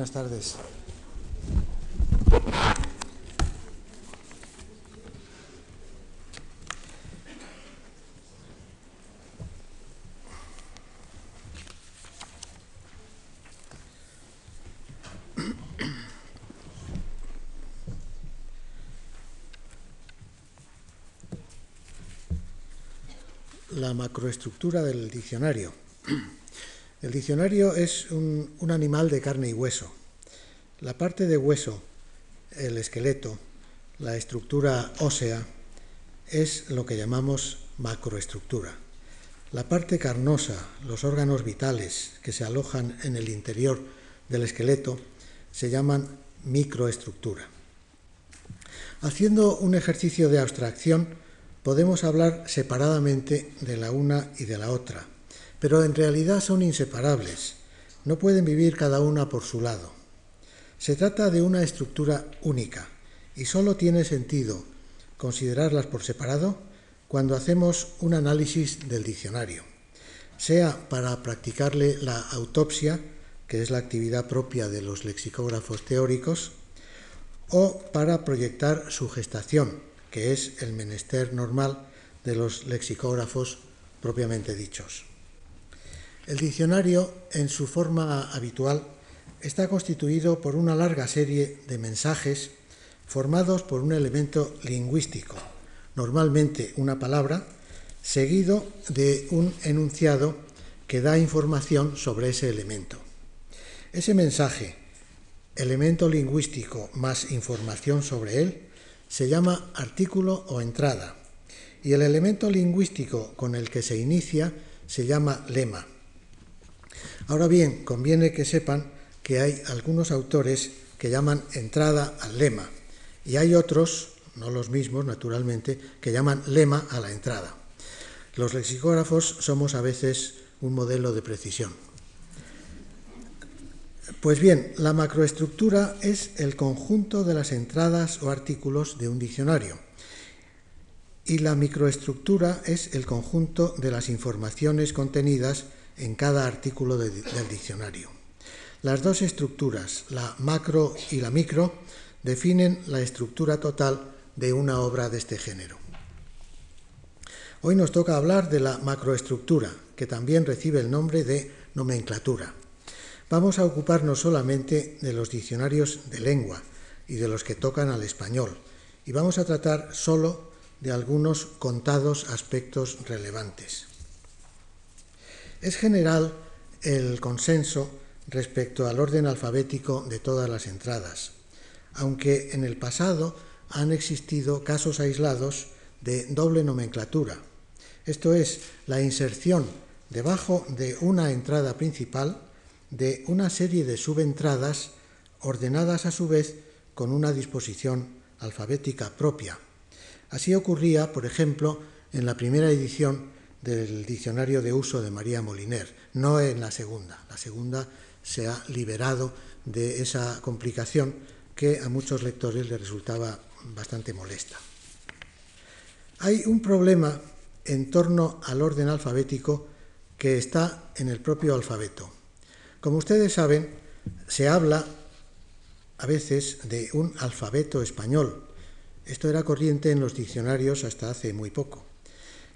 Buenas tardes. La macroestructura del diccionario. El diccionario es un, animal de carne y hueso. La parte de hueso, el esqueleto, la estructura ósea, es lo que llamamos macroestructura. La parte carnosa, los órganos vitales que se alojan en el interior del esqueleto, se llaman microestructura. Haciendo un ejercicio de abstracción, podemos hablar separadamente de la una y de la otra pero en realidad son inseparables, no pueden vivir cada una por su lado. Se trata de una estructura única y solo tiene sentido considerarlas por separado cuando hacemos un análisis del diccionario, sea para practicarle la autopsia, que es la actividad propia de los lexicógrafos teóricos, o para proyectar su gestación, que es el menester normal de los lexicógrafos propiamente dichos. El diccionario, en su forma habitual, está constituido por una larga serie de mensajes formados por un elemento lingüístico, normalmente una palabra, seguido de un enunciado que da información sobre ese elemento. Ese mensaje, elemento lingüístico más información sobre él, se llama artículo o entrada, y el elemento lingüístico con el que se inicia se llama lema. Ahora bien, conviene que sepan que hay algunos autores que llaman entrada al lema y hay otros, no los mismos naturalmente, que llaman lema a la entrada. Los lexicógrafos somos a veces un modelo de precisión. Pues bien, la macroestructura es el conjunto de las entradas o artículos de un diccionario y la microestructura es el conjunto de las informaciones contenidas en cada artículo de, del diccionario. Las dos estructuras, la macro y la micro, definen la estructura total de una obra de este género. Hoy nos toca hablar de la macroestructura, que también recibe el nombre de nomenclatura. Vamos a ocuparnos solamente de los diccionarios de lengua y de los que tocan al español, y vamos a tratar solo de algunos contados aspectos relevantes. Es general el consenso respecto al orden alfabético de todas las entradas, aunque en el pasado han existido casos aislados de doble nomenclatura, esto es, la inserción debajo de una entrada principal de una serie de subentradas ordenadas a su vez con una disposición alfabética propia. Así ocurría, por ejemplo, en la primera edición del diccionario de uso de María Moliner, no en la segunda. La segunda se ha liberado de esa complicación que a muchos lectores les resultaba bastante molesta. Hay un problema en torno al orden alfabético que está en el propio alfabeto. Como ustedes saben, se habla a veces de un alfabeto español. Esto era corriente en los diccionarios hasta hace muy poco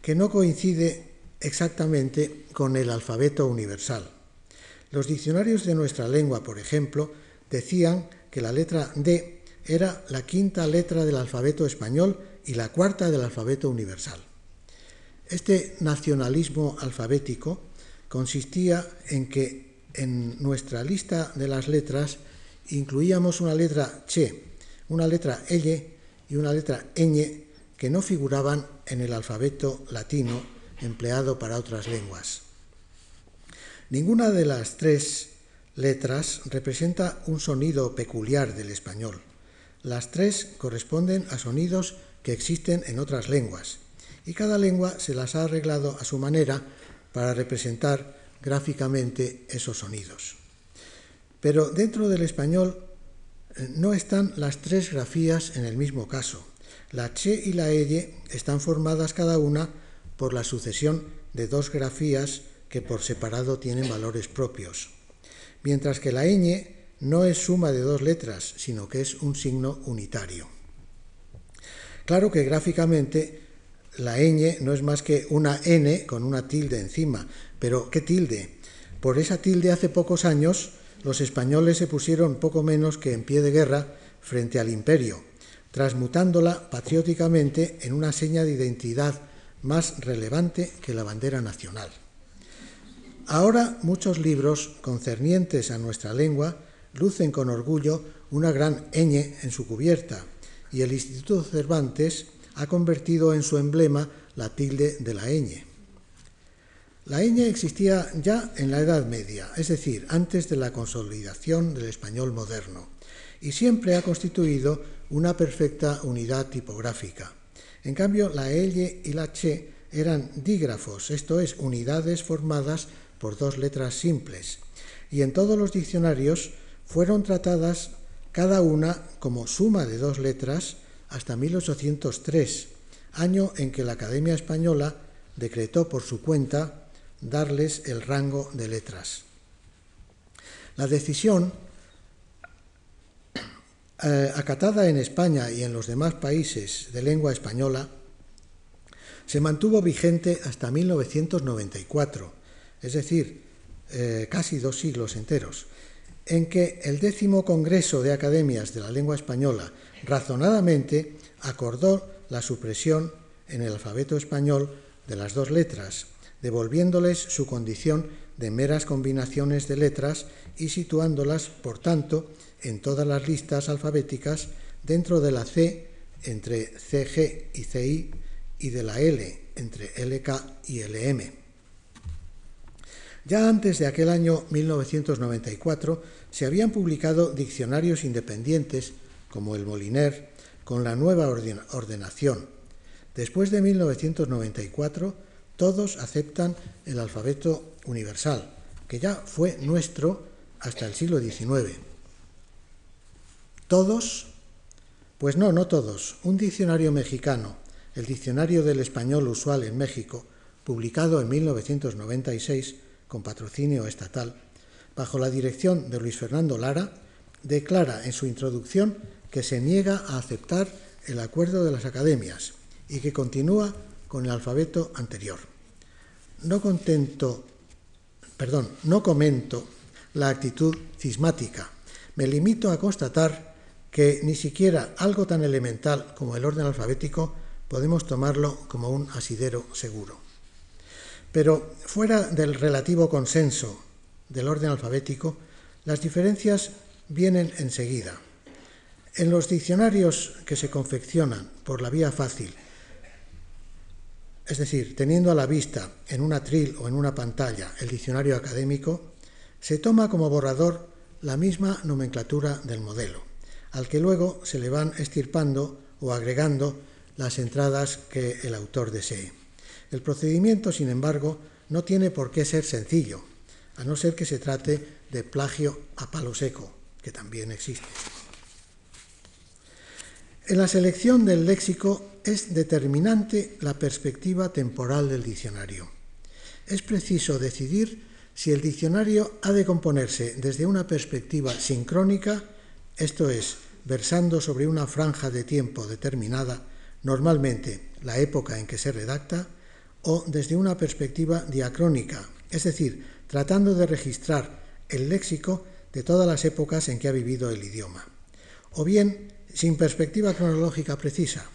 que no coincide exactamente con el alfabeto universal. Los diccionarios de nuestra lengua, por ejemplo, decían que la letra D era la quinta letra del alfabeto español y la cuarta del alfabeto universal. Este nacionalismo alfabético consistía en que en nuestra lista de las letras incluíamos una letra che, una letra elle y una letra ñ que no figuraban en el alfabeto latino empleado para otras lenguas. Ninguna de las tres letras representa un sonido peculiar del español. Las tres corresponden a sonidos que existen en otras lenguas y cada lengua se las ha arreglado a su manera para representar gráficamente esos sonidos. Pero dentro del español eh, no están las tres grafías en el mismo caso. La che y la elle están formadas cada una por la sucesión de dos grafías que por separado tienen valores propios, mientras que la ñ no es suma de dos letras, sino que es un signo unitario. Claro que gráficamente la ñ no es más que una n con una tilde encima, pero ¿qué tilde? Por esa tilde hace pocos años los españoles se pusieron poco menos que en pie de guerra frente al imperio, transmutándola patrióticamente en una seña de identidad más relevante que la bandera nacional. Ahora muchos libros concernientes a nuestra lengua lucen con orgullo una gran ñ en su cubierta y el Instituto Cervantes ha convertido en su emblema la tilde de la ñ. La ñ existía ya en la Edad Media, es decir, antes de la consolidación del español moderno, y siempre ha constituido una perfecta unidad tipográfica. En cambio, la L y la Ch eran dígrafos, esto es, unidades formadas por dos letras simples, y en todos los diccionarios fueron tratadas cada una como suma de dos letras hasta 1803, año en que la Academia Española decretó por su cuenta darles el rango de letras. La decisión, eh, acatada en España y en los demás países de lengua española, se mantuvo vigente hasta 1994, es decir, eh, casi dos siglos enteros, en que el décimo Congreso de Academias de la Lengua Española razonadamente acordó la supresión en el alfabeto español de las dos letras, devolviéndoles su condición de meras combinaciones de letras y situándolas, por tanto, en todas las listas alfabéticas dentro de la C entre CG y CI y de la L entre LK y LM. Ya antes de aquel año 1994 se habían publicado diccionarios independientes como el Moliner con la nueva ordenación. Después de 1994 todos aceptan el alfabeto universal, que ya fue nuestro hasta el siglo XIX. ¿Todos? Pues no, no todos. Un diccionario mexicano, el Diccionario del Español Usual en México, publicado en 1996, con patrocinio estatal, bajo la dirección de Luis Fernando Lara, declara en su introducción que se niega a aceptar el acuerdo de las academias y que continúa con el alfabeto anterior. No contento, perdón, no comento la actitud cismática. Me limito a constatar que ni siquiera algo tan elemental como el orden alfabético podemos tomarlo como un asidero seguro. Pero fuera del relativo consenso del orden alfabético, las diferencias vienen enseguida. En los diccionarios que se confeccionan por la vía fácil, es decir, teniendo a la vista en un atril o en una pantalla el diccionario académico, se toma como borrador la misma nomenclatura del modelo, al que luego se le van estirpando o agregando las entradas que el autor desee. El procedimiento, sin embargo, no tiene por qué ser sencillo, a no ser que se trate de plagio a palo seco, que también existe. En la selección del léxico es determinante la perspectiva temporal del diccionario. Es preciso decidir si el diccionario ha de componerse desde una perspectiva sincrónica, esto es, versando sobre una franja de tiempo determinada, normalmente la época en que se redacta, o desde una perspectiva diacrónica, es decir, tratando de registrar el léxico de todas las épocas en que ha vivido el idioma, o bien sin perspectiva cronológica precisa.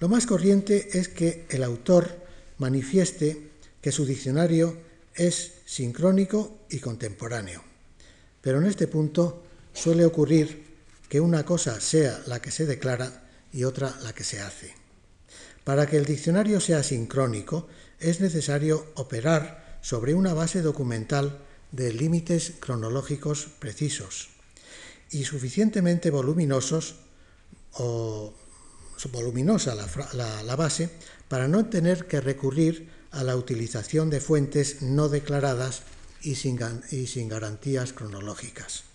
Lo más corriente es que el autor manifieste que su diccionario es sincrónico y contemporáneo. Pero en este punto suele ocurrir que una cosa sea la que se declara y otra la que se hace. Para que el diccionario sea sincrónico, es necesario operar sobre una base documental de límites cronológicos precisos y suficientemente voluminosos o voluminosa la, base para no tener que recurrir a la utilización de fuentes no declaradas y sin, y sin garantías cronológicas.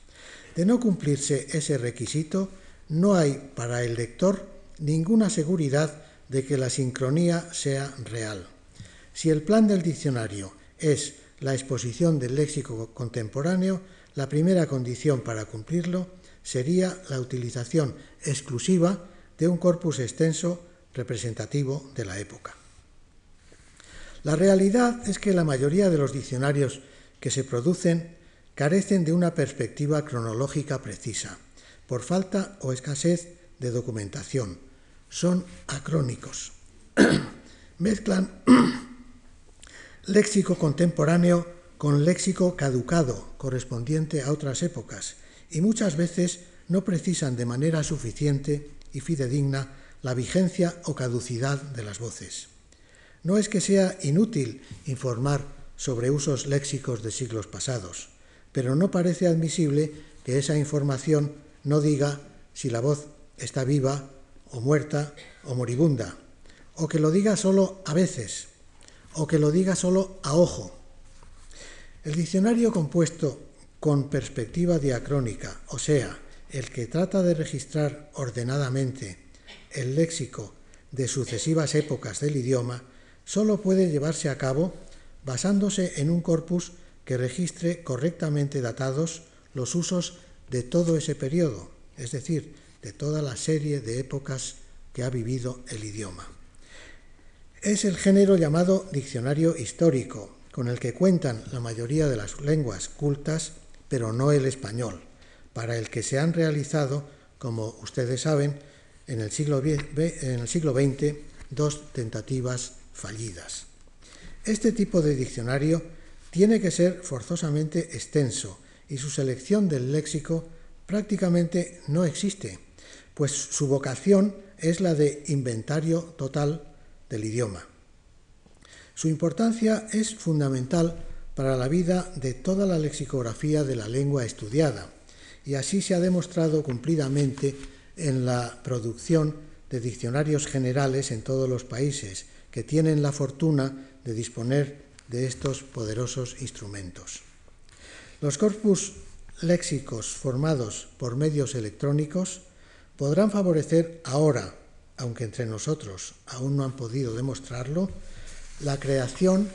De no cumplirse ese requisito, no hay para el lector ninguna seguridad de que la sincronía sea real. Si el plan del diccionario es la exposición del léxico contemporáneo, la primera condición para cumplirlo sería la utilización exclusiva de un corpus extenso representativo de la época. La realidad es que la mayoría de los diccionarios que se producen carecen de una perspectiva cronológica precisa, por falta o escasez de documentación. Son acrónicos. Mezclan léxico contemporáneo con léxico caducado correspondiente a otras épocas y muchas veces no precisan de manera suficiente y fidedigna la vigencia o caducidad de las voces. No es que sea inútil informar sobre usos léxicos de siglos pasados, pero no parece admisible que esa información no diga si la voz está viva o muerta o moribunda, o que lo diga solo a veces, o que lo diga solo a ojo. El diccionario compuesto con perspectiva diacrónica, o sea, el que trata de registrar ordenadamente el léxico de sucesivas épocas del idioma, solo puede llevarse a cabo basándose en un corpus que registre correctamente datados los usos de todo ese periodo, es decir, de toda la serie de épocas que ha vivido el idioma. Es el género llamado diccionario histórico, con el que cuentan la mayoría de las lenguas cultas, pero no el español, para el que se han realizado, como ustedes saben, en el siglo, en el siglo XX dos tentativas fallidas. Este tipo de diccionario tiene que ser forzosamente extenso y su selección del léxico prácticamente no existe, pues su vocación es la de inventario total del idioma. Su importancia es fundamental para la vida de toda la lexicografía de la lengua estudiada, y así se ha demostrado cumplidamente en la producción de diccionarios generales en todos los países que tienen la fortuna de disponer de estos poderosos instrumentos. Los corpus léxicos formados por medios electrónicos podrán favorecer ahora, aunque entre nosotros aún no han podido demostrarlo, la creación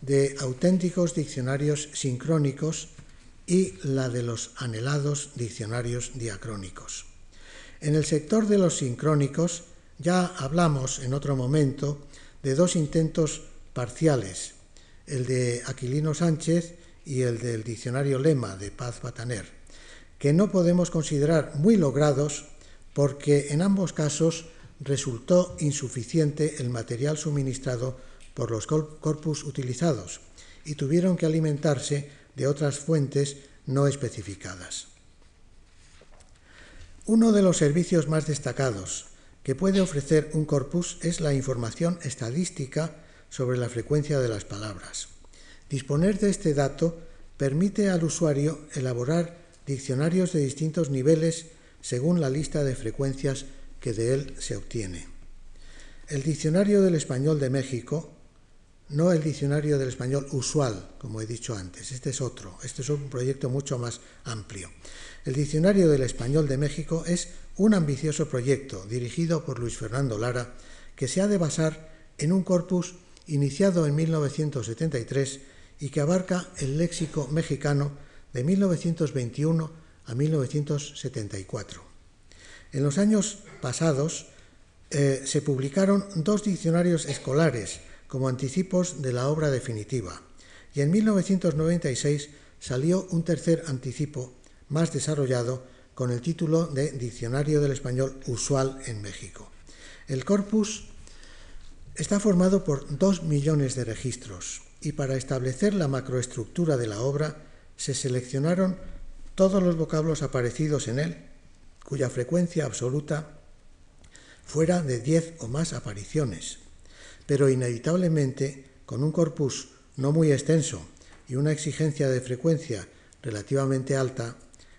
de auténticos diccionarios sincrónicos y la de los anhelados diccionarios diacrónicos. En el sector de los sincrónicos ya hablamos en otro momento de dos intentos parciales, el de Aquilino Sánchez y el del diccionario Lema de Paz Bataner, que no podemos considerar muy logrados porque en ambos casos resultó insuficiente el material suministrado por los corpus utilizados y tuvieron que alimentarse de otras fuentes no especificadas. Uno de los servicios más destacados que puede ofrecer un corpus es la información estadística sobre la frecuencia de las palabras. Disponer de este dato permite al usuario elaborar diccionarios de distintos niveles según la lista de frecuencias que de él se obtiene. El Diccionario del Español de México no el diccionario del español usual, como he dicho antes, este es otro, este es un proyecto mucho más amplio. El diccionario del español de México es un ambicioso proyecto dirigido por Luis Fernando Lara que se ha de basar en un corpus iniciado en 1973 y que abarca el léxico mexicano de 1921 a 1974. En los años pasados eh, se publicaron dos diccionarios escolares, como anticipos de la obra definitiva, y en 1996 salió un tercer anticipo más desarrollado con el título de Diccionario del Español Usual en México. El corpus está formado por dos millones de registros y para establecer la macroestructura de la obra se seleccionaron todos los vocablos aparecidos en él, cuya frecuencia absoluta fuera de 10 o más apariciones, pero inevitablemente con un corpus no muy extenso y una exigencia de frecuencia relativamente alta,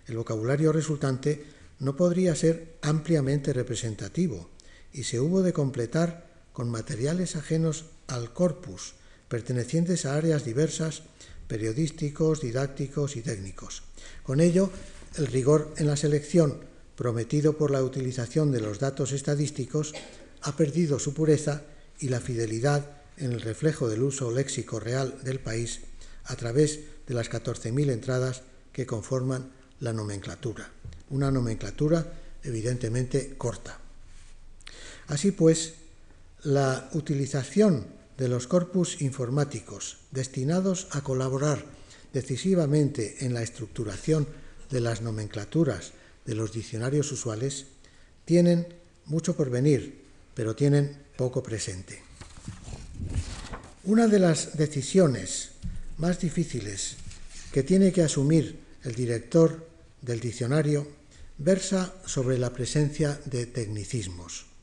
el vocabulario resultante no podría ser ampliamente representativo y se hubo de completar con materiales ajenos al corpus, pertenecientes a áreas diversas, periodísticos, didácticos y técnicos. Con ello, el rigor en la selección prometido por la utilización de los datos estadísticos ha perdido su pureza y la fidelidad en el reflejo del uso léxico real del país a través de las 14.000 entradas que conforman la nomenclatura. Una nomenclatura evidentemente corta. Así pues, la utilización de los corpus informáticos destinados a colaborar decisivamente en la estructuración de las nomenclaturas de los diccionarios usuales tienen mucho por venir, pero tienen poco presente. Una de las decisiones más difíciles que tiene que asumir el director del diccionario versa sobre la presencia de tecnicismos.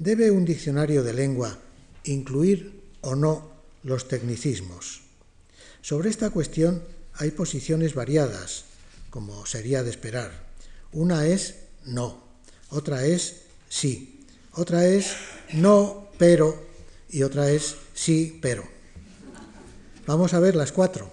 ¿Debe un diccionario de lengua incluir o no los tecnicismos? Sobre esta cuestión hay posiciones variadas, como sería de esperar. Una es no, otra es sí, otra es no, pero y otra es sí, pero. Vamos a ver las cuatro.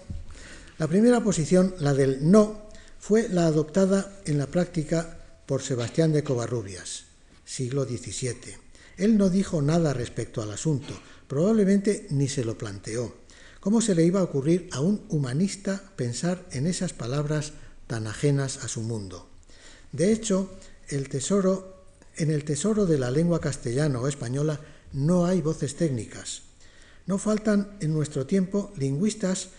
La primera posición, la del no, fue la adoptada en la práctica por Sebastián de Covarrubias, siglo XVII. Él no dijo nada respecto al asunto, probablemente ni se lo planteó. ¿Cómo se le iba a ocurrir a un humanista pensar en esas palabras tan ajenas a su mundo? De hecho, en el tesoro de la lengua castellana o española no hay voces técnicas. No faltan en nuestro tiempo lingüistas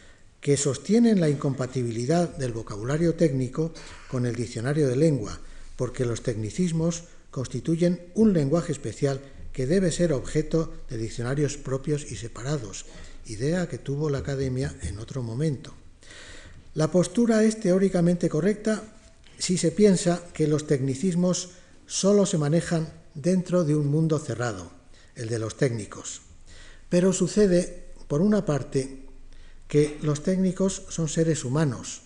que sostienen la incompatibilidad del vocabulario técnico con el diccionario de lengua, porque los tecnicismos constituyen un lenguaje especial que debe ser objeto de diccionarios propios y separados, idea que tuvo la Academia en otro momento. La postura es teóricamente correcta si se piensa que los tecnicismos solo se manejan dentro de un mundo cerrado, el de los técnicos. Pero sucede, por una parte, que los técnicos son seres humanos,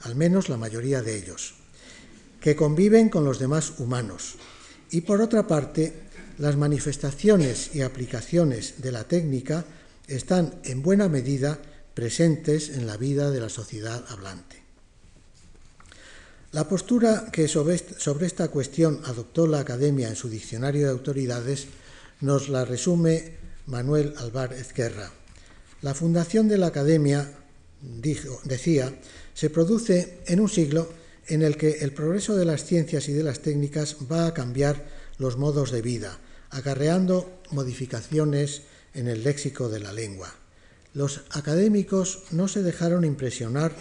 al menos la mayoría de ellos, que conviven con los demás humanos. Y por otra parte, las manifestaciones y aplicaciones de la técnica están en buena medida presentes en la vida de la sociedad hablante. La postura que sobre esta cuestión adoptó la Academia en su diccionario de autoridades nos la resume Manuel Alvar Ezquerra. La fundación de la Academia, decía, se produce en un siglo en el que el progreso de las ciencias y de las técnicas va a cambiar los modos de vida, acarreando modificaciones en el léxico de la lengua. Los académicos no se dejaron impresionar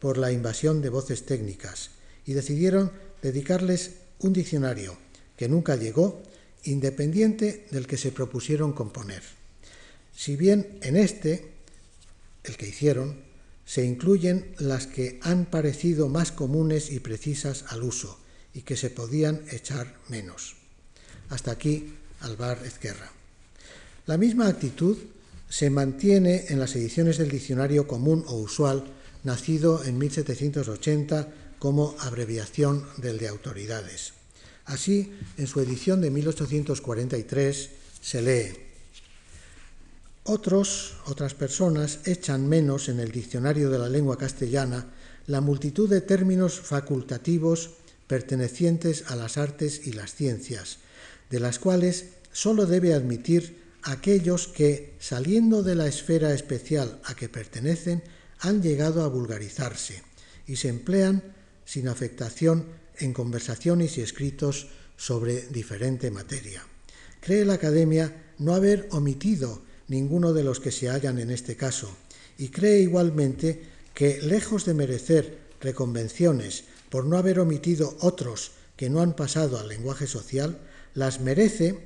por la invasión de voces técnicas y decidieron dedicarles un diccionario que nunca llegó, independiente del que se propusieron componer. Si bien en este, el que hicieron, se incluyen las que han parecido más comunes y precisas al uso y que se podían echar menos. Hasta aquí Alvar Ezquerra. La misma actitud se mantiene en las ediciones del diccionario común o usual, nacido en 1780 como abreviación del de autoridades. Así, en su edición de 1843 se lee otros, otras personas, echan menos en el diccionario de la lengua castellana la multitud de términos facultativos pertenecientes a las artes y las ciencias, de las cuales sólo debe admitir aquellos que, saliendo de la esfera especial a que pertenecen, han llegado a vulgarizarse y se emplean sin afectación en conversaciones y escritos sobre diferente materia. Cree la Academia no haber omitido ninguno de los que se hallan en este caso, y cree igualmente que, lejos de merecer reconvenciones por no haber omitido otros que no han pasado al lenguaje social, las merece,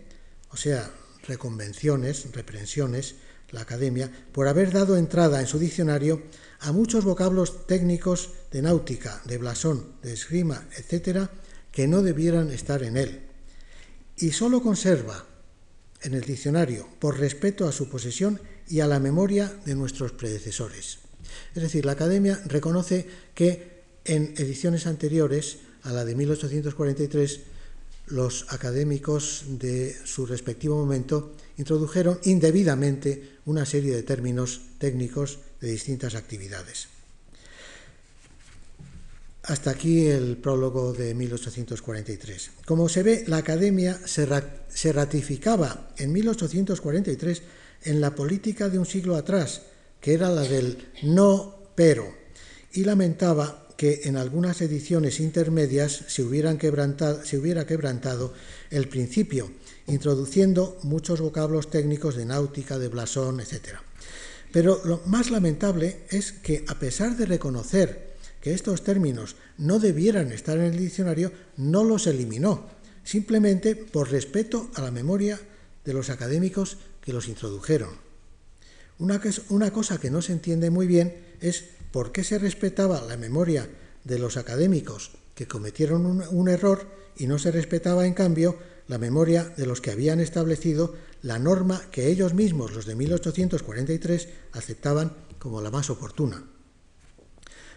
o sea, reconvenciones, reprensiones, la Academia, por haber dado entrada en su diccionario a muchos vocablos técnicos de náutica, de blasón, de esgrima, etcétera, que no debieran estar en él. Y sólo conserva en el diccionario por respeto a su posesión y a la memoria de nuestros predecesores. Es decir, la Academia reconoce que en ediciones anteriores a la de 1843 los académicos de su respectivo momento introdujeron indebidamente una serie de términos técnicos de distintas actividades. Hasta aquí el prólogo de 1843. Como se ve, la Academia se, ratificaba en 1843 en la política de un siglo atrás, que era la del no pero, y lamentaba que en algunas ediciones intermedias se, se hubiera quebrantado el principio, introduciendo muchos vocablos técnicos de náutica, de blasón, etc. Pero lo más lamentable es que, a pesar de reconocer que estos términos no debieran estar en el diccionario, no los eliminó, simplemente por respeto a la memoria de los académicos que los introdujeron. Una, cosa que no se entiende muy bien es por qué se respetaba la memoria de los académicos que cometieron un, un error y no se respetaba, en cambio, la memoria de los que habían establecido la norma que ellos mismos, los de 1843, aceptaban como la más oportuna.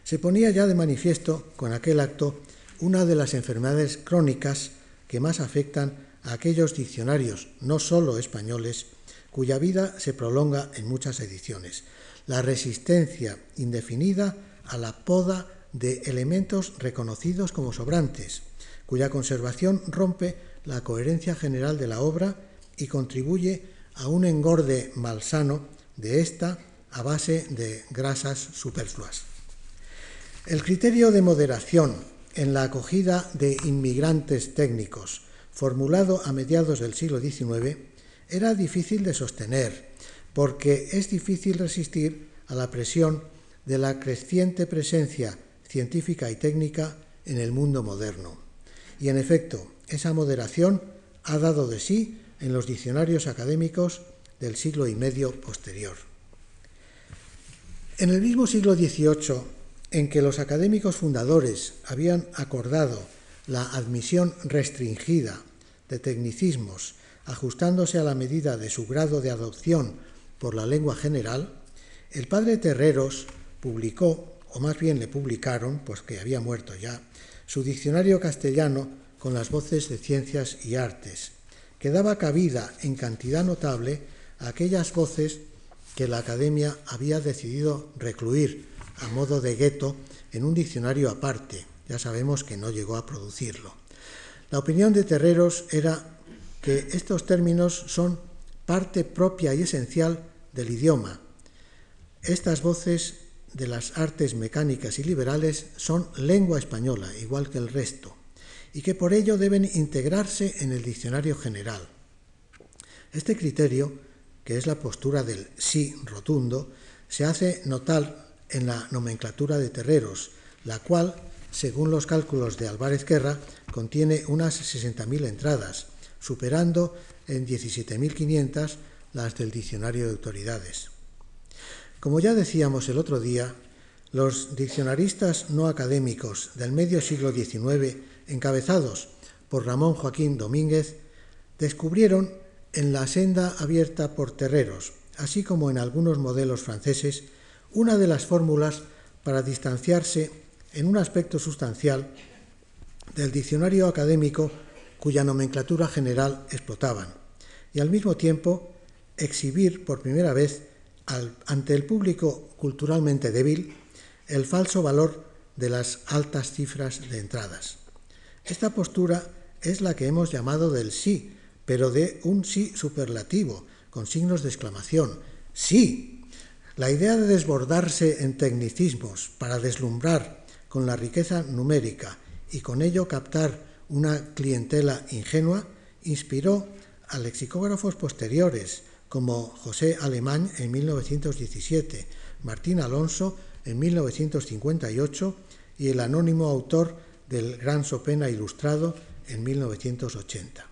Se ponía ya de manifiesto con aquel acto una de las enfermedades crónicas que más afectan a aquellos diccionarios, no solo españoles, cuya vida se prolonga en muchas ediciones, la resistencia indefinida a la poda de elementos reconocidos como sobrantes, cuya conservación rompe la coherencia general de la obra y contribuye a un engorde malsano de esta a base de grasas superfluas. El criterio de moderación en la acogida de inmigrantes técnicos, formulado a mediados del siglo XIX, era difícil de sostener, porque es difícil resistir a la presión de la creciente presencia científica y técnica en el mundo moderno. Y en efecto, esa moderación ha dado de sí en los diccionarios académicos del siglo y medio posterior. En el mismo siglo XVIII, en que los académicos fundadores habían acordado la admisión restringida de tecnicismos ajustándose a la medida de su grado de adopción por la lengua general, el padre Terreros publicó, o más bien le publicaron, pues que había muerto ya, su diccionario castellano con las voces de ciencias y artes, que daba cabida en cantidad notable a aquellas voces que la Academia había decidido recluir a modo de gueto en un diccionario aparte. Ya sabemos que no llegó a producirlo. La opinión de Terreros era que estos términos son parte propia y esencial del idioma. Estas voces de las artes mecánicas y liberales son lengua española, igual que el resto y que por ello deben integrarse en el diccionario general. Este criterio, que es la postura del sí rotundo, se hace notar en la nomenclatura de terreros, la cual, según los cálculos de Álvarez Guerra, contiene unas 60.000 entradas, superando en 17.500 las del diccionario de autoridades. Como ya decíamos el otro día, los diccionaristas no académicos del medio siglo XIX encabezados por Ramón Joaquín Domínguez, descubrieron en la senda abierta por terreros, así como en algunos modelos franceses, una de las fórmulas para distanciarse en un aspecto sustancial del diccionario académico cuya nomenclatura general explotaban, y al mismo tiempo exhibir por primera vez ante el público culturalmente débil el falso valor de las altas cifras de entradas. Esta postura es la que hemos llamado del sí, pero de un sí superlativo, con signos de exclamación. Sí. La idea de desbordarse en tecnicismos para deslumbrar con la riqueza numérica y con ello captar una clientela ingenua inspiró a lexicógrafos posteriores como José Alemán en 1917, Martín Alonso en 1958 y el anónimo autor del Gran Sopena Ilustrado en 1980.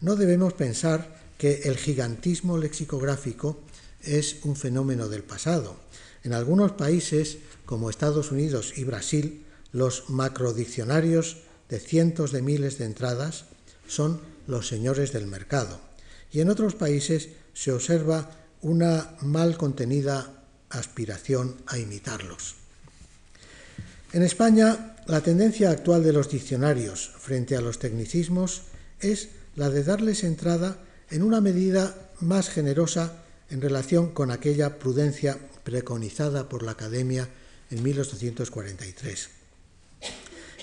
No debemos pensar que el gigantismo lexicográfico es un fenómeno del pasado. En algunos países, como Estados Unidos y Brasil, los macrodiccionarios de cientos de miles de entradas son los señores del mercado. Y en otros países se observa una mal contenida aspiración a imitarlos. En España, la tendencia actual de los diccionarios frente a los tecnicismos es la de darles entrada en una medida más generosa en relación con aquella prudencia preconizada por la Academia en 1843.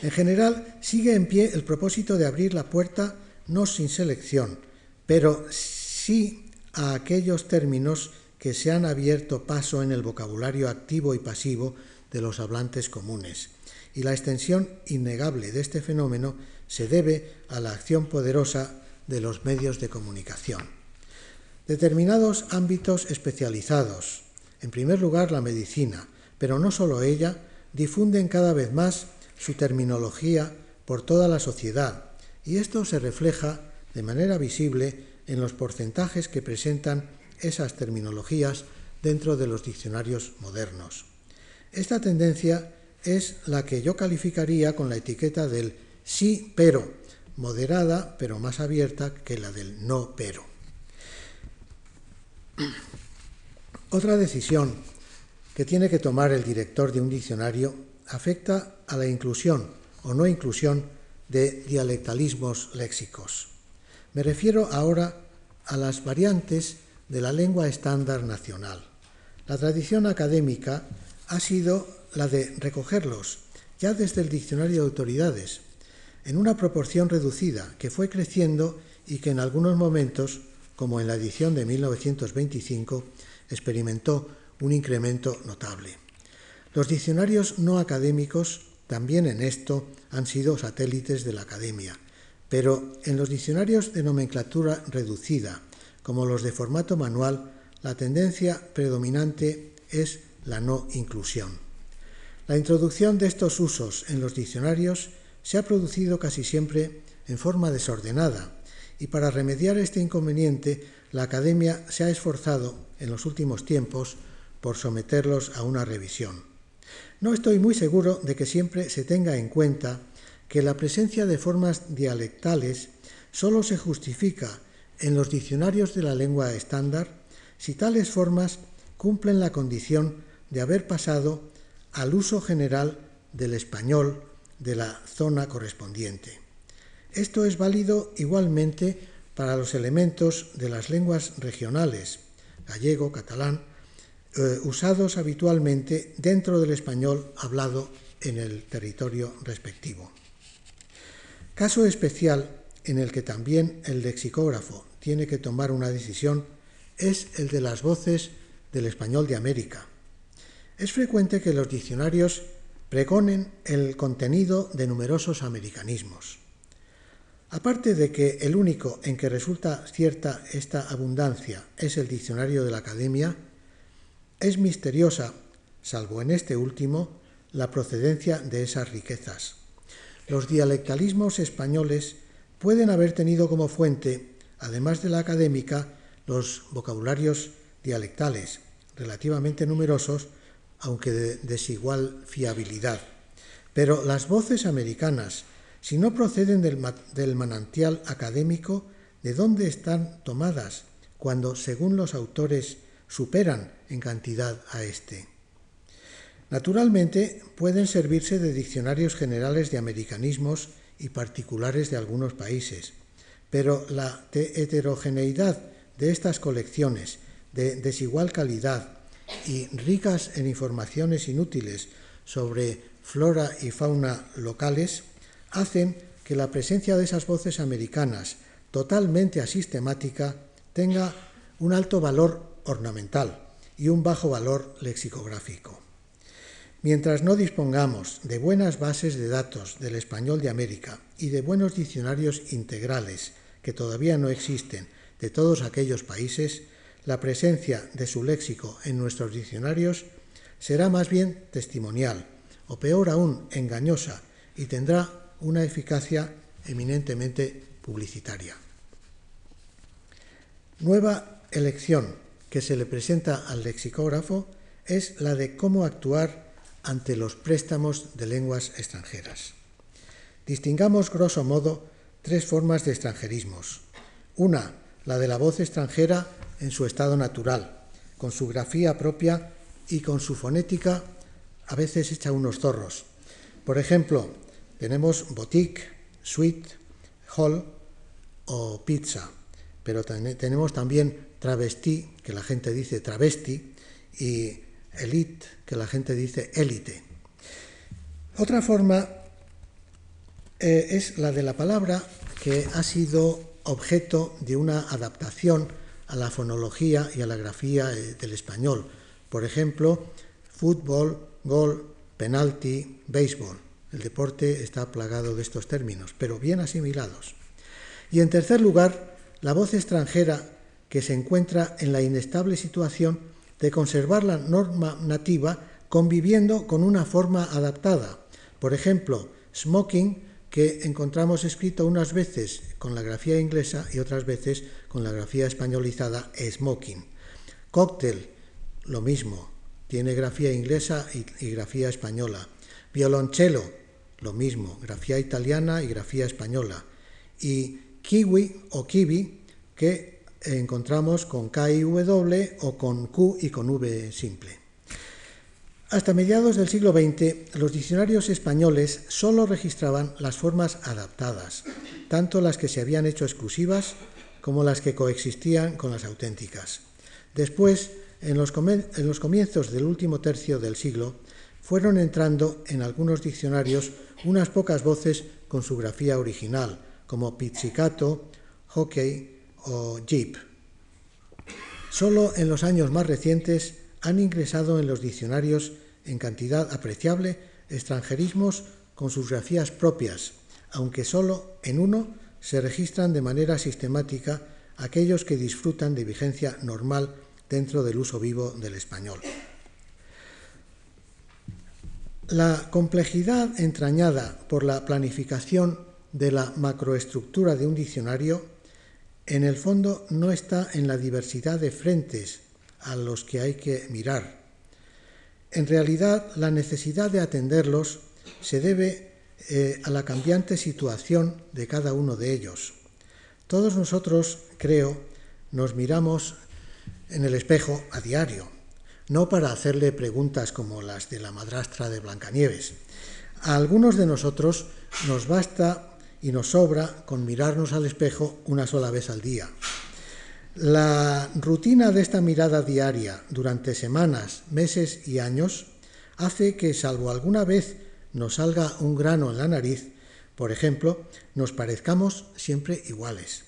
En general, sigue en pie el propósito de abrir la puerta no sin selección, pero sí a aquellos términos que se han abierto paso en el vocabulario activo y pasivo de los hablantes comunes y la extensión innegable de este fenómeno se debe a la acción poderosa de los medios de comunicación. Determinados ámbitos especializados, en primer lugar la medicina, pero no solo ella, difunden cada vez más su terminología por toda la sociedad y esto se refleja de manera visible en los porcentajes que presentan esas terminologías dentro de los diccionarios modernos. Esta tendencia es la que yo calificaría con la etiqueta del sí pero, moderada pero más abierta que la del no pero. Otra decisión que tiene que tomar el director de un diccionario afecta a la inclusión o no inclusión de dialectalismos léxicos. Me refiero ahora a las variantes de la lengua estándar nacional. La tradición académica ha sido la de recogerlos ya desde el diccionario de autoridades, en una proporción reducida que fue creciendo y que en algunos momentos, como en la edición de 1925, experimentó un incremento notable. Los diccionarios no académicos también en esto han sido satélites de la academia, pero en los diccionarios de nomenclatura reducida, como los de formato manual, la tendencia predominante es la no inclusión. La introducción de estos usos en los diccionarios se ha producido casi siempre en forma desordenada y para remediar este inconveniente la Academia se ha esforzado en los últimos tiempos por someterlos a una revisión. No estoy muy seguro de que siempre se tenga en cuenta que la presencia de formas dialectales solo se justifica en los diccionarios de la lengua estándar si tales formas cumplen la condición de haber pasado al uso general del español de la zona correspondiente. Esto es válido igualmente para los elementos de las lenguas regionales, gallego, catalán, eh, usados habitualmente dentro del español hablado en el territorio respectivo. Caso especial en el que también el lexicógrafo tiene que tomar una decisión es el de las voces del español de América. Es frecuente que los diccionarios pregonen el contenido de numerosos americanismos. Aparte de que el único en que resulta cierta esta abundancia es el diccionario de la Academia, es misteriosa, salvo en este último, la procedencia de esas riquezas. Los dialectalismos españoles pueden haber tenido como fuente, además de la académica, los vocabularios dialectales, relativamente numerosos, aunque de desigual fiabilidad. Pero las voces americanas, si no proceden del, manantial académico, ¿de dónde están tomadas cuando, según los autores, superan en cantidad a éste? Naturalmente, pueden servirse de diccionarios generales de americanismos y particulares de algunos países, pero la heterogeneidad de estas colecciones de desigual calidad y ricas en informaciones inútiles sobre flora y fauna locales, hacen que la presencia de esas voces americanas totalmente asistemática tenga un alto valor ornamental y un bajo valor lexicográfico. Mientras no dispongamos de buenas bases de datos del español de América y de buenos diccionarios integrales que todavía no existen de todos aquellos países, la presencia de su léxico en nuestros diccionarios será más bien testimonial, o peor aún, engañosa, y tendrá una eficacia eminentemente publicitaria. Nueva elección que se le presenta al lexicógrafo es la de cómo actuar ante los préstamos de lenguas extranjeras. Distingamos, grosso modo, tres formas de extranjerismos. Una, la de la voz extranjera en su estado natural, con su grafía propia y con su fonética a veces hecha unos zorros. Por ejemplo, tenemos boutique, suite, hall o pizza, pero tenemos también travesti, que la gente dice travesti, y elite, que la gente dice élite. Otra forma eh, es la de la palabra que ha sido objeto de una adaptación a la fonología y a la grafía eh, del español. Por ejemplo, fútbol, gol, penalti, béisbol. El deporte está plagado de estos términos, pero bien asimilados. Y en tercer lugar, la voz extranjera que se encuentra en la inestable situación de conservar la norma nativa conviviendo con una forma adaptada. Por ejemplo, smoking, que encontramos escrito unas veces con la grafía inglesa y otras veces con la grafía españolizada smoking. Cóctel, lo mismo, tiene grafía inglesa y, y grafía española. Violonchelo, lo mismo, grafía italiana y grafía española. Y kiwi o kiwi, que encontramos con K y W o con Q y con V simple. Hasta mediados del siglo XX, los diccionarios españoles solo registraban las formas adaptadas, tanto las que se habían hecho exclusivas como las que coexistían con las auténticas. Después, en los, en los comienzos del último tercio del siglo, fueron entrando en algunos diccionarios unas pocas voces con su grafía original, como pizzicato, hockey o jeep. Solo en los años más recientes han ingresado en los diccionarios en cantidad apreciable extranjerismos con sus grafías propias, aunque solo en uno se registran de manera sistemática aquellos que disfrutan de vigencia normal dentro del uso vivo del español. La complejidad entrañada por la planificación de la macroestructura de un diccionario en el fondo no está en la diversidad de frentes a los que hay que mirar. En realidad, la necesidad de atenderlos se debe eh, a la cambiante situación de cada uno de ellos. Todos nosotros, creo, nos miramos en el espejo a diario, no para hacerle preguntas como las de la madrastra de Blancanieves. A algunos de nosotros nos basta y nos sobra con mirarnos al espejo una sola vez al día. La rutina de esta mirada diaria durante semanas, meses y años hace que, salvo alguna vez nos salga un grano en la nariz, por ejemplo, nos parezcamos siempre iguales.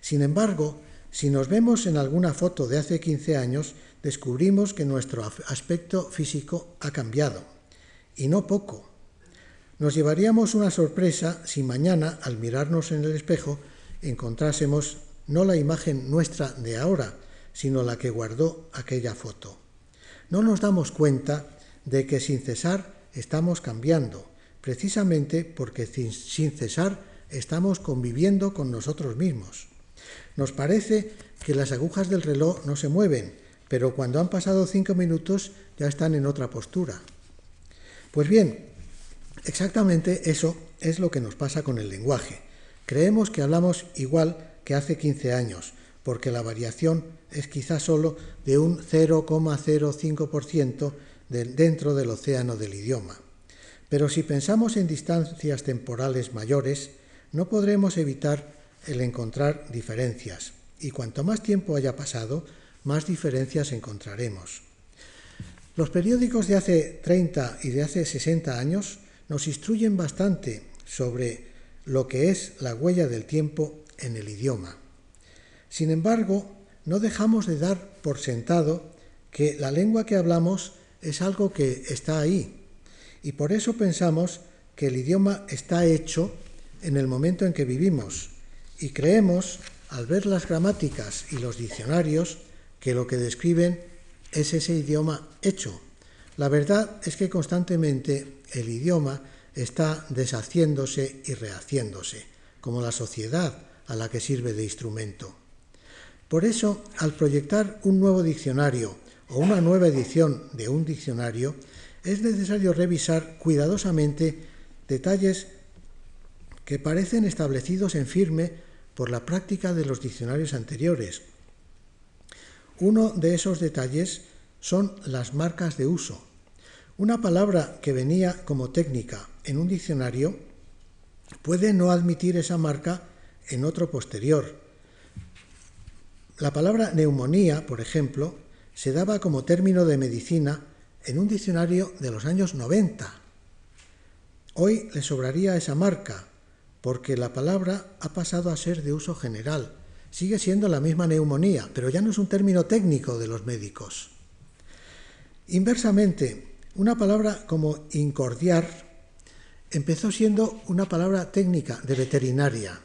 Sin embargo, si nos vemos en alguna foto de hace 15 años, descubrimos que nuestro aspecto físico ha cambiado, y no poco. Nos llevaríamos una sorpresa si mañana, al mirarnos en el espejo, encontrásemos no la imagen nuestra de ahora, sino la que guardó aquella foto. No nos damos cuenta de que sin cesar estamos cambiando, precisamente porque sin cesar estamos conviviendo con nosotros mismos. Nos parece que las agujas del reloj no se mueven, pero cuando han pasado cinco minutos ya están en otra postura. Pues bien, Exactamente eso es lo que nos pasa con el lenguaje. Creemos que hablamos igual que hace 15 años, porque la variación es quizá solo de un 0,05% dentro del océano del idioma. Pero si pensamos en distancias temporales mayores, no podremos evitar el encontrar diferencias, y cuanto más tiempo haya pasado, más diferencias encontraremos. Los periódicos de hace 30 y de hace 60 años nos instruyen bastante sobre lo que es la huella del tiempo en el idioma. Sin embargo, no dejamos de dar por sentado que la lengua que hablamos es algo que está ahí y por eso pensamos que el idioma está hecho en el momento en que vivimos y creemos, al ver las gramáticas y los diccionarios, que lo que describen es ese idioma hecho. La verdad es que constantemente el idioma está deshaciéndose y rehaciéndose, como la sociedad a la que sirve de instrumento. Por eso, al proyectar un nuevo diccionario o una nueva edición de un diccionario, es necesario revisar cuidadosamente detalles que parecen establecidos en firme por la práctica de los diccionarios anteriores. Uno de esos detalles son las marcas de uso. Una palabra que venía como técnica en un diccionario puede no admitir esa marca en otro posterior. La palabra neumonía, por ejemplo, se daba como término de medicina en un diccionario de los años 90. Hoy le sobraría esa marca, porque la palabra ha pasado a ser de uso general. Sigue siendo la misma neumonía, pero ya no es un término técnico de los médicos. Inversamente, una palabra como incordiar empezó siendo una palabra técnica de veterinaria.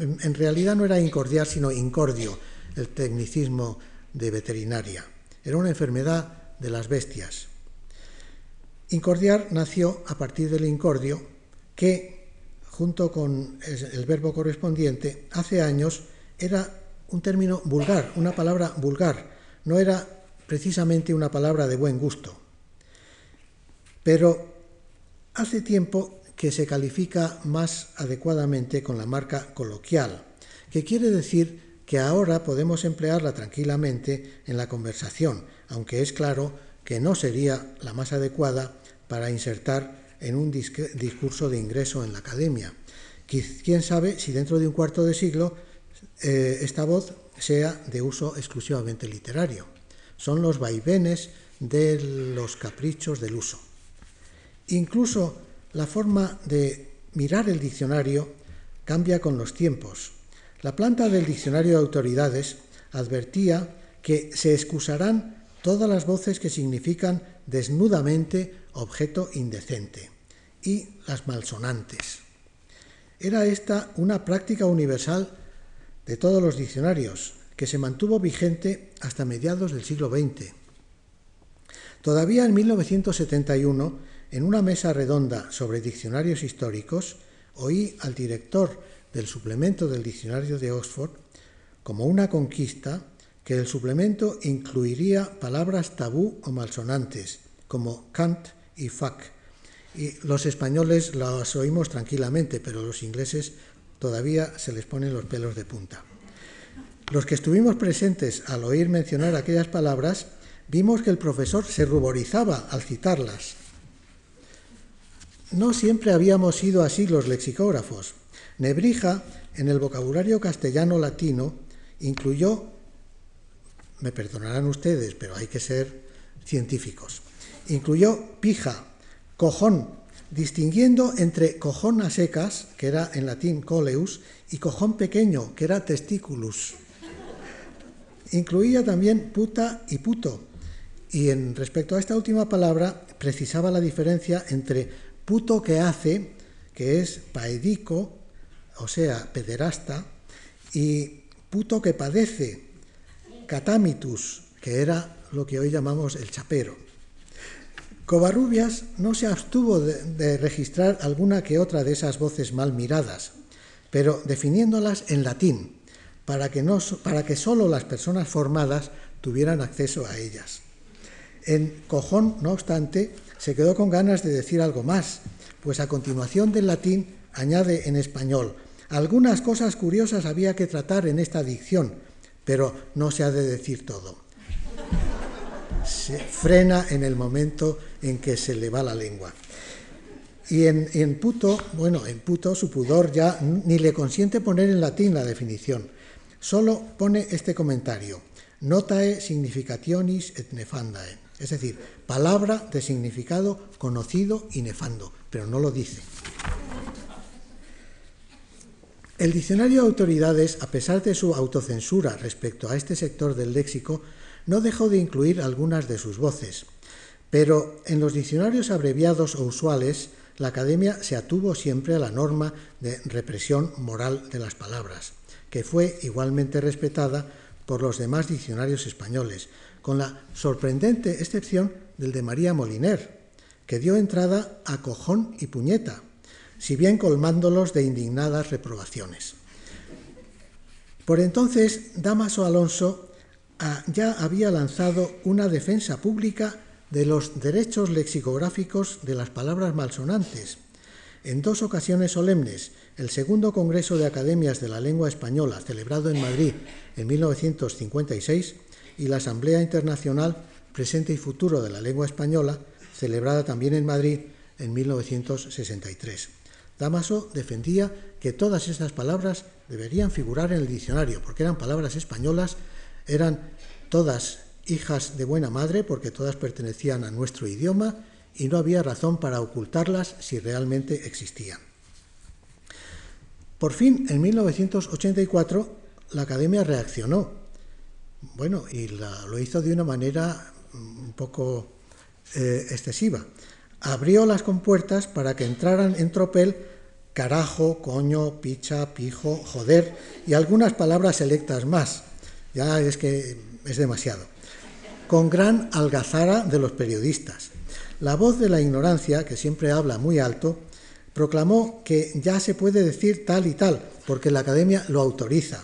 En realidad no era incordiar, sino incordio, el tecnicismo de veterinaria. Era una enfermedad de las bestias. Incordiar nació a partir del incordio, que, junto con el verbo correspondiente, hace años era un término vulgar, una palabra vulgar, no era precisamente una palabra de buen gusto. Pero hace tiempo que se califica más adecuadamente con la marca coloquial, que quiere decir que ahora podemos emplearla tranquilamente en la conversación, aunque es claro que no sería la más adecuada para insertar en un discurso de ingreso en la academia. Quién sabe si dentro de un cuarto de siglo eh, esta voz sea de uso exclusivamente literario. Son los vaivenes de los caprichos del uso. Incluso la forma de mirar el diccionario cambia con los tiempos. La planta del diccionario de autoridades advertía que se excusarán todas las voces que significan desnudamente objeto indecente y las malsonantes. Era esta una práctica universal de todos los diccionarios, que se mantuvo vigente hasta mediados del siglo XX. Todavía en 1971, en una mesa redonda sobre diccionarios históricos, oí al director del suplemento del diccionario de Oxford como una conquista que el suplemento incluiría palabras tabú o malsonantes, como Kant y fuck. Y los españoles las oímos tranquilamente, pero los ingleses todavía se les ponen los pelos de punta. Los que estuvimos presentes al oír mencionar aquellas palabras, vimos que el profesor se ruborizaba al citarlas. No siempre habíamos sido así los lexicógrafos. Nebrija, en el vocabulario castellano-latino, incluyó, me perdonarán ustedes, pero hay que ser científicos, incluyó pija, cojón, distinguiendo entre cojón a secas, que era en latín coleus, y cojón pequeño, que era testiculus. Incluía también puta y puto, y en respecto a esta última palabra precisaba la diferencia entre puto que hace, que es paedico, o sea, pederasta, y puto que padece, catamitus, que era lo que hoy llamamos el chapero. Covarrubias no se abstuvo de, registrar alguna que otra de esas voces mal miradas, pero definiéndolas en latín, para que, no, solo las personas formadas tuvieran acceso a ellas. En Cojón, no obstante, se quedó con ganas de decir algo más, pues a continuación del latín añade en español, algunas cosas curiosas había que tratar en esta dicción, pero no se ha de decir todo. Se frena en el momento en que se le va la lengua. Y en, en, puto, bueno, en puto su pudor ya ni le consiente poner en latín la definición. Solo pone este comentario, notae significationis et nefandae, es decir, palabra de significado conocido y nefando, pero no lo dice. El diccionario de autoridades, a pesar de su autocensura respecto a este sector del léxico, no dejó de incluir algunas de sus voces. Pero en los diccionarios abreviados o usuales, la Academia se atuvo siempre a la norma de represión moral de las palabras, que fue igualmente respetada por los demás diccionarios españoles, con la sorprendente excepción del de María Moliner, que dio entrada a cojón y puñeta, si bien colmándolos de indignadas reprobaciones. Por entonces, Damaso Alonso ya había lanzado una defensa pública de los derechos lexicográficos de las palabras malsonantes. En dos ocasiones solemnes, el segundo Congreso de Academias de la Lengua Española, celebrado en Madrid en 1956, y la Asamblea Internacional Presente y Futuro de la Lengua Española, celebrada también en Madrid en 1963. Damaso defendía que todas estas palabras deberían figurar en el diccionario, porque eran palabras españolas, eran todas hijas de buena madre, porque todas pertenecían a nuestro idioma, y no había razón para ocultarlas si realmente existían. Por fin, en 1984, la Academia reaccionó. Bueno, y lo hizo de una manera un poco eh, excesiva abrió las compuertas para que entraran en tropel carajo, coño, picha, pijo, joder y algunas palabras selectas más. Ya es que es demasiado. Con gran algazara de los periodistas. La voz de la ignorancia, que siempre habla muy alto, proclamó que ya se puede decir tal y tal, porque la academia lo autoriza.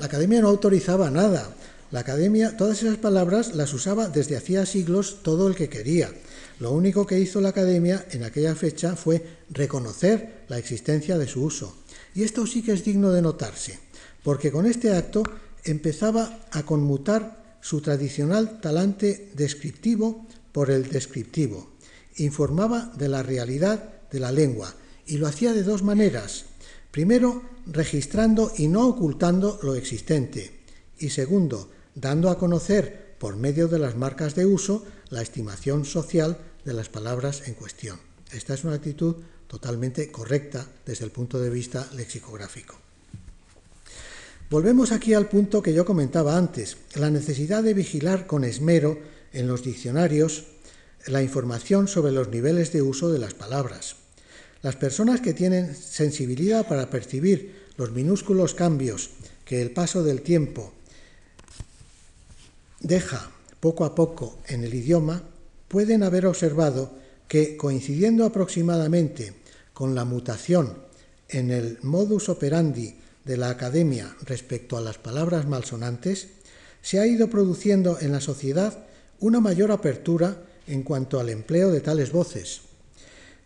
La academia no autorizaba nada. La academia, todas esas palabras las usaba desde hacía siglos todo el que quería. Lo único que hizo la academia en aquella fecha fue reconocer la existencia de su uso. Y esto sí que es digno de notarse, porque con este acto empezaba a conmutar su tradicional talante descriptivo por el descriptivo. Informaba de la realidad de la lengua y lo hacía de dos maneras. Primero, registrando y no ocultando lo existente. Y segundo, dando a conocer por medio de las marcas de uso la estimación social de las palabras en cuestión. Esta es una actitud totalmente correcta desde el punto de vista lexicográfico. Volvemos aquí al punto que yo comentaba antes, la necesidad de vigilar con esmero en los diccionarios la información sobre los niveles de uso de las palabras. Las personas que tienen sensibilidad para percibir los minúsculos cambios que el paso del tiempo deja poco a poco en el idioma, pueden haber observado que, coincidiendo aproximadamente con la mutación en el modus operandi de la academia respecto a las palabras malsonantes, se ha ido produciendo en la sociedad una mayor apertura en cuanto al empleo de tales voces,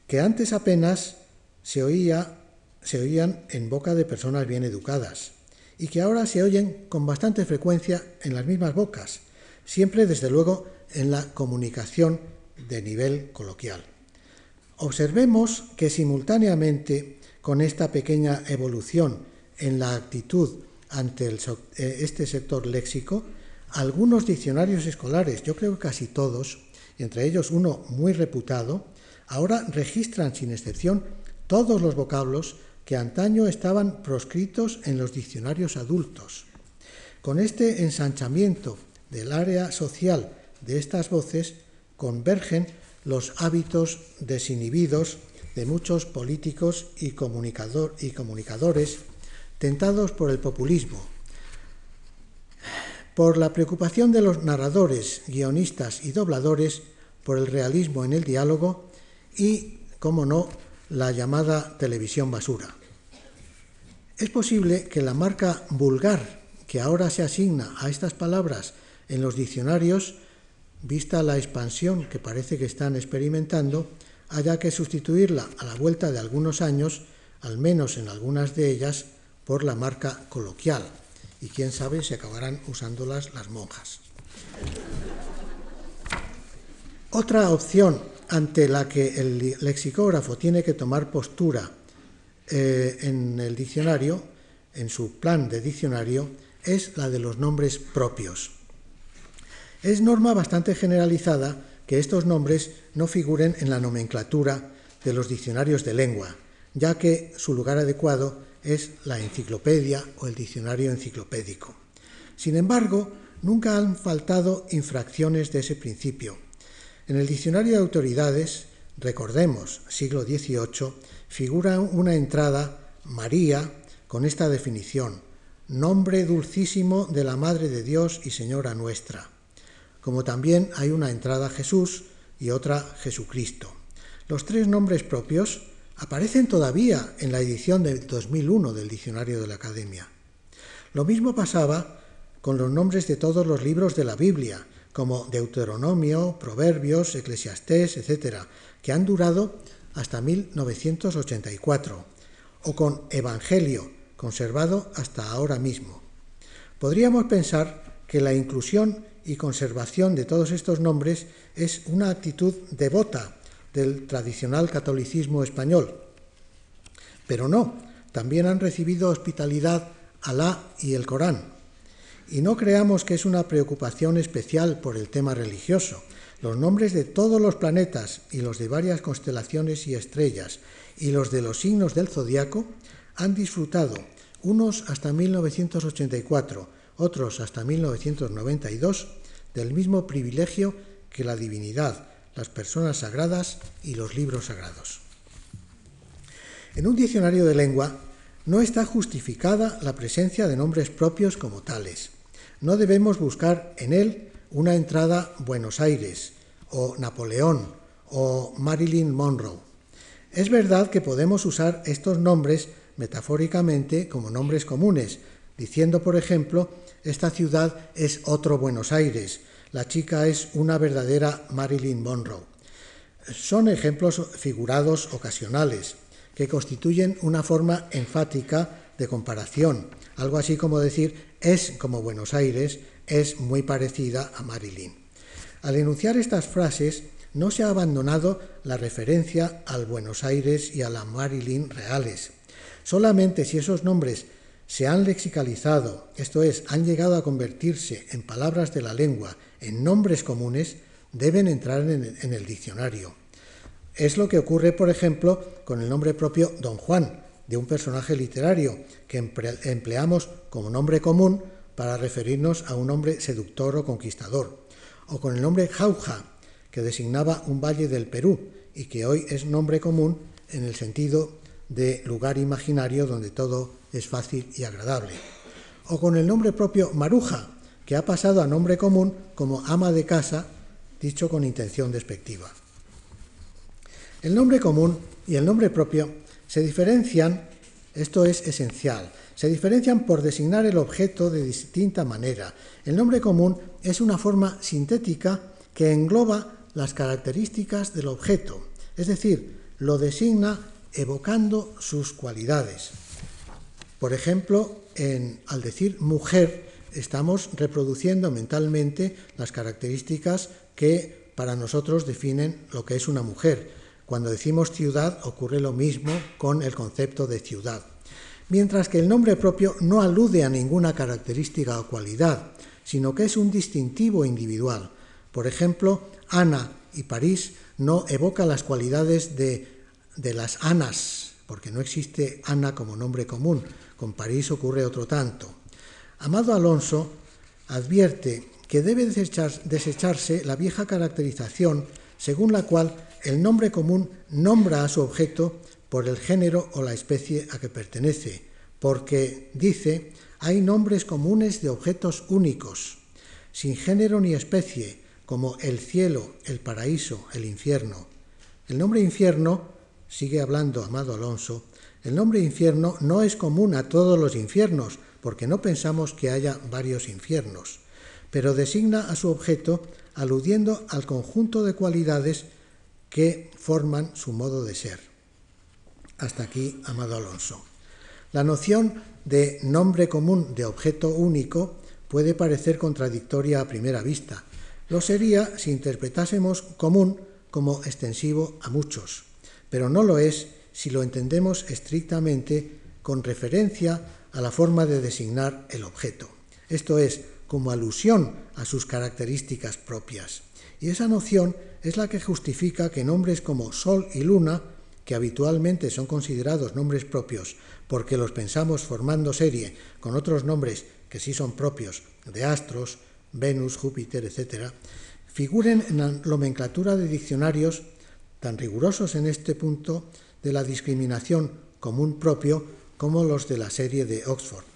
que antes apenas se, oía, se oían en boca de personas bien educadas y que ahora se oyen con bastante frecuencia en las mismas bocas, siempre desde luego en la comunicación de nivel coloquial. Observemos que simultáneamente con esta pequeña evolución en la actitud ante eh, este sector léxico, algunos diccionarios escolares, yo creo que casi todos, entre ellos uno muy reputado, ahora registran sin excepción todos los vocablos que antaño estaban proscritos en los diccionarios adultos. Con este ensanchamiento del área social de estas voces convergen los hábitos desinhibidos de muchos políticos y comunicadores tentados por el populismo, por la preocupación de los narradores, guionistas y dobladores por el realismo en el diálogo y, como no, la llamada televisión basura. Es posible que la marca vulgar que ahora se asigna a estas palabras en los diccionarios, vista la expansión que parece que están experimentando, haya que sustituirla a la vuelta de algunos años, al menos en algunas de ellas, por la marca coloquial y quién sabe si acabarán usándolas las monjas. Otra opción ante la que el lexicógrafo tiene que tomar postura eh, en el diccionario, en su plan de diccionario, es la de los nombres propios. Es norma bastante generalizada que estos nombres no figuren en la nomenclatura de los diccionarios de lengua, ya que su lugar adecuado es la enciclopedia o el diccionario enciclopédico. Sin embargo, nunca han faltado infracciones de ese principio. En el diccionario de autoridades, recordemos, siglo XVIII, figura una entrada María con esta definición, nombre dulcísimo de la Madre de Dios y Señora nuestra, como también hay una entrada Jesús y otra Jesucristo. Los tres nombres propios aparecen todavía en la edición de 2001 del Diccionario de la Academia. Lo mismo pasaba con los nombres de todos los libros de la Biblia, como Deuteronomio, Proverbios, Eclesiastés, etc., que han durado hasta 1984, o con Evangelio, conservado hasta ahora mismo. Podríamos pensar que la inclusión y conservación de todos estos nombres es una actitud devota del tradicional catolicismo español. Pero no, también han recibido hospitalidad Alá y el Corán. Y no creamos que es una preocupación especial por el tema religioso. Los nombres de todos los planetas y los de varias constelaciones y estrellas y los de los signos del zodiaco han disfrutado, unos hasta 1984, otros hasta 1992, del mismo privilegio que la divinidad, las personas sagradas y los libros sagrados. En un diccionario de lengua no está justificada la presencia de nombres propios como tales. No debemos buscar en él una entrada Buenos Aires o Napoleón o Marilyn Monroe. Es verdad que podemos usar estos nombres metafóricamente como nombres comunes, diciendo, por ejemplo, esta ciudad es otro Buenos Aires, la chica es una verdadera Marilyn Monroe. Son ejemplos figurados ocasionales que constituyen una forma enfática de comparación, algo así como decir es como Buenos Aires, es muy parecida a Marilyn. Al enunciar estas frases, no se ha abandonado la referencia al Buenos Aires y a la Marilyn reales. Solamente si esos nombres se han lexicalizado, esto es, han llegado a convertirse en palabras de la lengua, en nombres comunes, deben entrar en el, diccionario. Es lo que ocurre, por ejemplo, con el nombre propio Don Juan, de un personaje literario, que empleamos como nombre común para referirnos a un hombre seductor o conquistador, o con el nombre Jauja, que designaba un valle del Perú y que hoy es nombre común en el sentido de lugar imaginario donde todo es fácil y agradable. O con el nombre propio Maruja, que ha pasado a nombre común como ama de casa, dicho con intención despectiva. El nombre común y el nombre propio se diferencian, esto es esencial, se diferencian por designar el objeto de distinta manera. El nombre común es una forma sintética que engloba las características del objeto, es decir, lo designa evocando sus cualidades. Por ejemplo, al decir mujer, estamos reproduciendo mentalmente las características que para nosotros definen lo que es una mujer. Cuando decimos ciudad ocurre lo mismo con el concepto de ciudad. Mientras que el nombre propio no alude a ninguna característica o cualidad, sino que es un distintivo individual. Por ejemplo, Ana y París no evoca las cualidades de, las Anas, porque no existe Ana como nombre común. Con París ocurre otro tanto. Amado Alonso advierte que debe desecharse la vieja caracterización según la cual el nombre común nombra a su objeto por el género o la especie a que pertenece, porque, dice, hay nombres comunes de objetos únicos, sin género ni especie, como el cielo, el paraíso, el infierno. El nombre infierno, sigue hablando Amado Alonso, el nombre infierno no es común a todos los infiernos, porque no pensamos que haya varios infiernos, pero designa a su objeto aludiendo al conjunto de cualidades que forman su modo de ser. Hasta aquí, Amado Alonso. La noción de nombre común de objeto único puede parecer contradictoria a primera vista, lo sería si interpretásemos común como extensivo a muchos, pero no lo es si lo entendemos estrictamente con referencia a la forma de designar el objeto, esto es, como alusión a sus características propias. Y esa noción es la que justifica que nombres como Sol y Luna, que habitualmente son considerados nombres propios porque los pensamos formando serie con otros nombres que sí son propios de astros, Venus, Júpiter, etc., figuren en la nomenclatura de diccionarios tan rigurosos en este punto de la discriminación común propio como los de la serie de Oxford.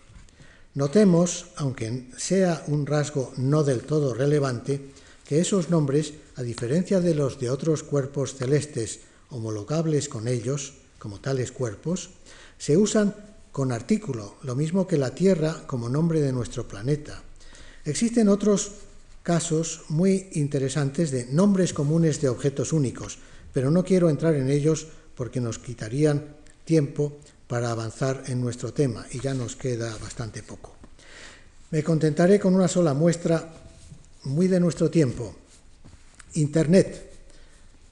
Notemos, aunque sea un rasgo no del todo relevante, que esos nombres, a diferencia de los de otros cuerpos celestes homologables con ellos, como tales cuerpos, se usan con artículo, lo mismo que la Tierra como nombre de nuestro planeta, Existen otros casos muy interesantes de nombres comunes de objetos únicos, pero no quiero entrar en ellos porque nos quitarían tiempo para avanzar en nuestro tema y ya nos queda bastante poco. Me contentaré con una sola muestra muy de nuestro tiempo. Internet,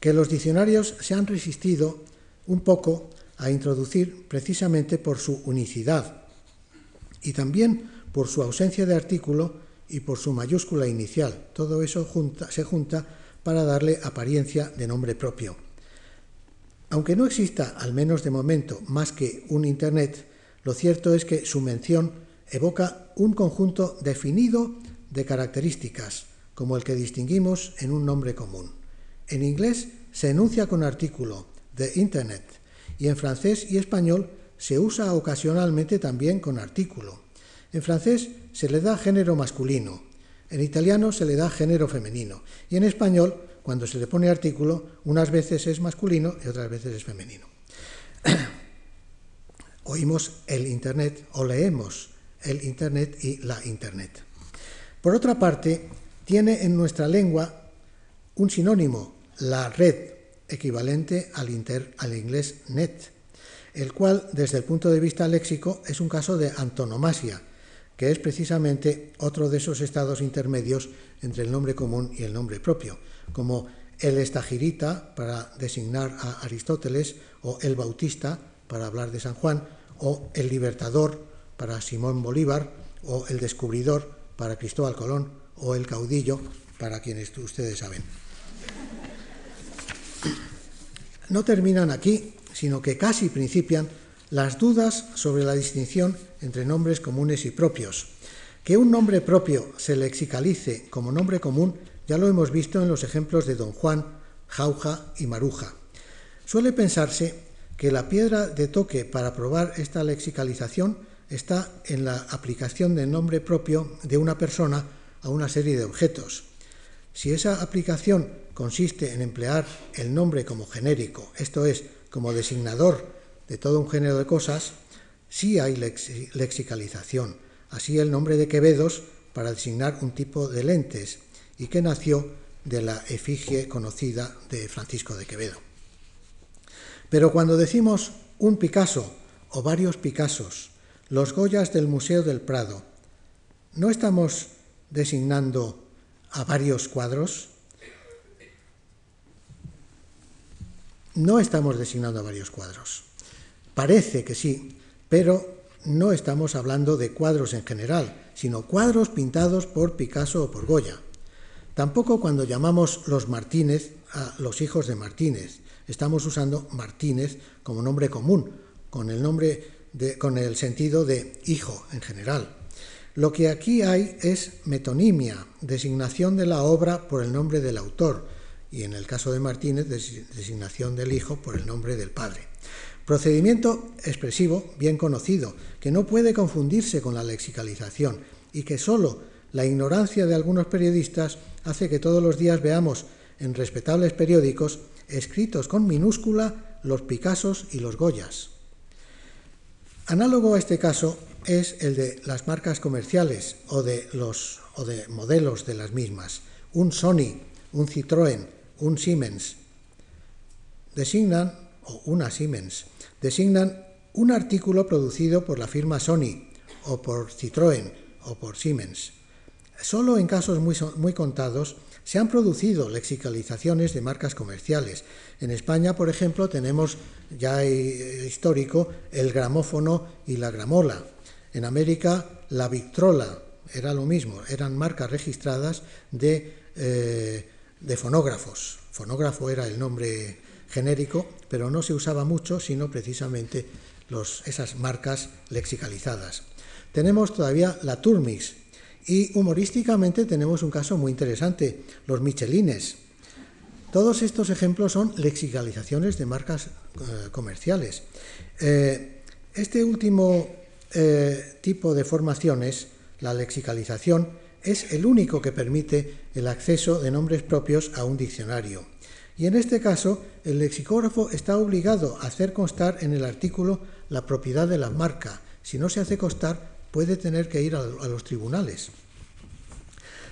que los diccionarios se han resistido un poco a introducir precisamente por su unicidad y también por su ausencia de artículo y por su mayúscula inicial. Todo eso se junta para darle apariencia de nombre propio. Aunque no exista, al menos de momento, más que un Internet, lo cierto es que su mención evoca un conjunto definido de características, como el que distinguimos en un nombre común. En inglés se enuncia con artículo the Internet y en francés y español se usa ocasionalmente también con artículo. En francés se le da género masculino, en italiano se le da género femenino y en español, cuando se le pone artículo, unas veces es masculino y otras veces es femenino. Oímos el Internet o leemos el Internet y la Internet. Por otra parte, tiene en nuestra lengua un sinónimo, la red, equivalente al, al inglés net, el cual, desde el punto de vista léxico, es un caso de antonomasia, que es precisamente otro de esos estados intermedios entre el nombre común y el nombre propio, como el estagirita para designar a Aristóteles, o el bautista para hablar de San Juan, o el libertador para Simón Bolívar, o el descubridor para Cristóbal Colón, o el caudillo para quienes ustedes saben. No terminan aquí, sino que casi principian las dudas sobre la distinción entre nombres comunes y propios. Que un nombre propio se lexicalice como nombre común ya lo hemos visto en los ejemplos de Don Juan, Jauja y Maruja. Suele pensarse que la piedra de toque para probar esta lexicalización está en la aplicación del nombre propio de una persona a una serie de objetos. Si esa aplicación consiste en emplear el nombre como genérico, esto es, como designador de todo un género de cosas, sí hay lexicalización. Así el nombre de Quevedos para designar un tipo de lentes y que nació de la efigie conocida de Francisco de Quevedo. Pero cuando decimos un Picasso o varios Picassos, los Goyas del Museo del Prado, ¿no estamos designando a varios cuadros? No estamos designando a varios cuadros. Parece que sí, pero no estamos hablando de cuadros en general, sino cuadros pintados por Picasso o por Goya. Tampoco cuando llamamos los Martínez a los hijos de Martínez. Estamos usando Martínez como nombre común, con el, nombre con el sentido de hijo en general. Lo que aquí hay es metonimia, designación de la obra por el nombre del autor, y en el caso de Martínez, designación del hijo por el nombre del padre. Procedimiento expresivo bien conocido, que no puede confundirse con la lexicalización y que solo la ignorancia de algunos periodistas hace que todos los días veamos en respetables periódicos escritos con minúscula los Picassos y los Goyas. Análogo a este caso es el de las marcas comerciales o de, los, o de modelos de las mismas. Un Sony, un Citroën, un Siemens. Designan, o una Siemens, designan un artículo producido por la firma Sony o por Citroën o por Siemens. Solo en casos muy, muy contados se han producido lexicalizaciones de marcas comerciales. En España, por ejemplo, tenemos ya histórico el gramófono y la gramola. En América, la Victrola era lo mismo, eran marcas registradas de, eh, de fonógrafos. Fonógrafo era el nombre genérico, pero no se usaba mucho, sino precisamente esas marcas lexicalizadas. Tenemos todavía la Turmix y humorísticamente tenemos un caso muy interesante, los Michelines. Todos estos ejemplos son lexicalizaciones de marcas eh, comerciales. Eh, este último eh, tipo de formaciones, la lexicalización, es el único que permite el acceso de nombres propios a un diccionario. Y en este caso, el lexicógrafo está obligado a hacer constar en el artículo la propiedad de la marca. Si no se hace constar, puede tener que ir a, los tribunales.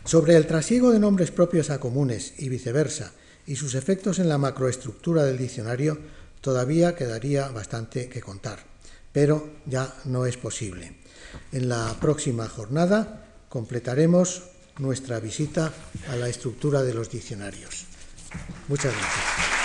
Sobre el trasiego de nombres propios a comunes y viceversa, y sus efectos en la macroestructura del diccionario, todavía quedaría bastante que contar, pero ya no es posible. En la próxima jornada completaremos nuestra visita a la estructura de los diccionarios. Muchas gracias.